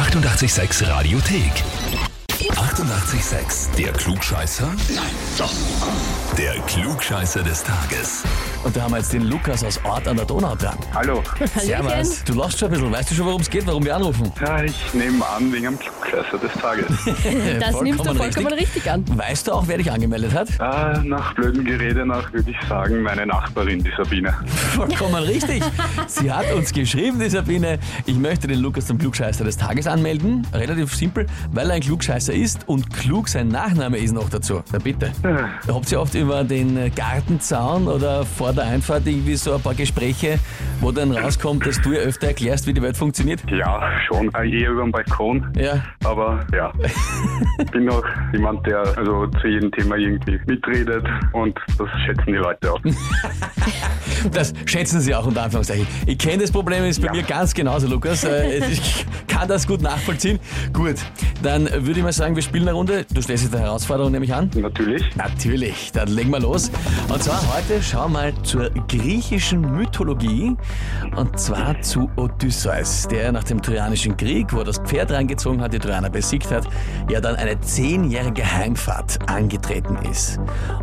886 Radiothek. 88,6. Der Klugscheißer? Nein, doch. Der Klugscheißer des Tages. Und da haben wir jetzt den Lukas aus Ort an der Donau dran. Hallo. Servus. Du lachst schon ein bisschen. Weißt du schon, worum es geht, warum wir anrufen? Ja, ich nehme an, wegen am Klugscheißer des Tages. Das nimmst du vollkommen richtig. an. Weißt du auch, wer dich angemeldet hat? ah, nach blödem Gerede nach würde ich sagen, meine Nachbarin, die Sabine. Vollkommen richtig. Sie hat uns geschrieben, die Sabine, ich möchte den Lukas zum Klugscheißer des Tages anmelden. Relativ simpel, weil er ein Klugscheißer ist und klug sein Nachname ist noch dazu. Na bitte. Ja. Habt ihr oft über den äh, Gartenzaun oder vor der Einfahrt irgendwie so ein paar Gespräche, wo dann rauskommt, dass du ihr öfter erklärst, wie die Welt funktioniert? Ja, schon. Äh, Eher über den Balkon. Ja. Aber ja, ich bin auch jemand, der also zu jedem Thema irgendwie mitredet und das schätzen die Leute auch. Das schätzen sie auch unter Anführungszeichen. Ich kenne das Problem, ist bei Ja. mir ganz genauso, Lukas. Äh, Ich kann das gut nachvollziehen. Gut, dann würde ich mal sagen, wir spielen eine Runde. Du stellst dich der Herausforderung nämlich an. Natürlich. Natürlich, dann legen wir los. Und zwar heute schauen wir mal zur griechischen Mythologie und zwar zu Odysseus, der nach dem Trojanischen Krieg, wo er das Pferd reingezogen hat, die Trojaner besiegt hat, ja dann eine zehnjährige Heimfahrt angetreten ist.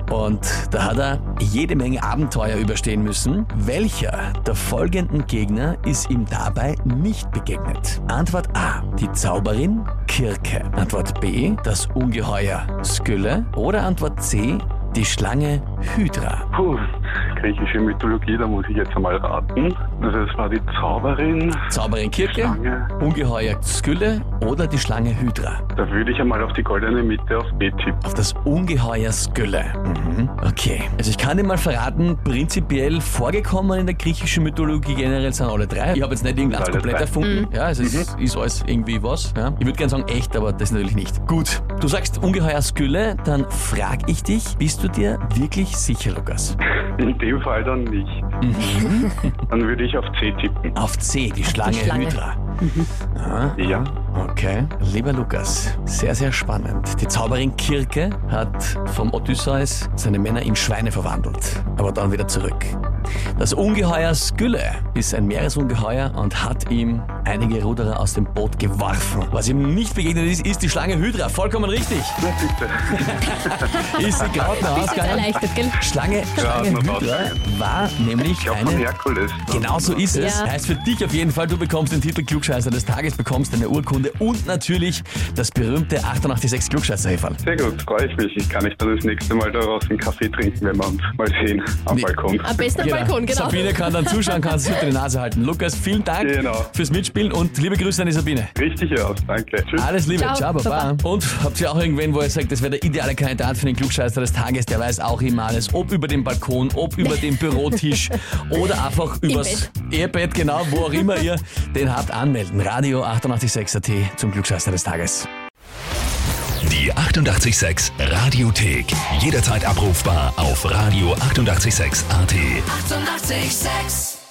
Und da hat er jede Menge Abenteuer überstehen müssen. Welcher der folgenden Gegner ist ihm dabei nicht begegnet? Antwort A, die Zauberin Kirke. Antwort B, das Ungeheuer Skylle. Oder Antwort C, die Schlange Hydra. Puh, griechische Mythologie, da muss ich jetzt einmal raten. Also es war die Zauberin. Zauberin Kirke, Schlange. Ungeheuer Skylle oder die Schlange Hydra. Da würde ich einmal auf die goldene Mitte auf B tippen. Auf das Ungeheuer Skylle. Mhm. Okay. Also ich kann dir mal verraten, prinzipiell vorgekommen in der griechischen Mythologie generell sind alle drei. Ich habe jetzt nicht irgendwas komplett drei. erfunden. Ja, also es ist, ist alles irgendwie was. Ja. Ich würde gerne sagen echt, aber das natürlich nicht. Gut. Du sagst Ungeheuer Skylle, dann frag ich dich, bist du dir wirklich sicher, Lukas? In dem Fall dann nicht. Dann würde ich auf C tippen. Auf C, die Schlange, Schlange. Hydra. Ah, Ja. Okay, lieber Lukas, sehr, sehr spannend. Die Zauberin Kirke hat vom Odysseus seine Männer in Schweine verwandelt, aber dann wieder zurück. Das Ungeheuer Skylle ist ein Meeresungeheuer und hat ihm einige Ruderer aus dem Boot geworfen. Was ihm nicht begegnet ist, ist die Schlange Hydra. Vollkommen richtig. Na bitte. Ist sie gerade jetzt ausgegangen? Schlange, Schlange noch Hydra ausgegangen. war nämlich Ich eine Herkules. Genau so ist es. Ja. Heißt für dich auf jeden Fall, du bekommst den Titel Klugscheißer des Tages, bekommst eine Urkunde und natürlich das berühmte 886 klugscheißer -Häferl. Sehr gut, freue ich mich. Ich kann nicht dann das nächste Mal daraus einen Kaffee trinken, wenn wir uns mal sehen am Nee. Balkon. Am besten am Balkon, genau. Sabine kann dann zuschauen, kann sich unter die Nase halten. Lukas, vielen Dank Genau. fürs Mitspielen und liebe Grüße an die Sabine. Richtig aus, danke. Tschüss. Alles Liebe, Ciao, ciao, Baba. Baba. Und habt ihr auch irgendwen, wo ihr sagt, das wäre der ideale Kandidat für den Klugscheißer des Tages, der weiß auch immer alles, ob über den Balkon, ob über den Bürotisch oder einfach übers Ehebett, genau, wo auch immer ihr den habt, anmelden. Radio 886 AT zum Klugscheißer des Tages. Die 88,6 Radiothek. Jederzeit abrufbar auf radio886.at. 88,6. Eighty-eight, sex.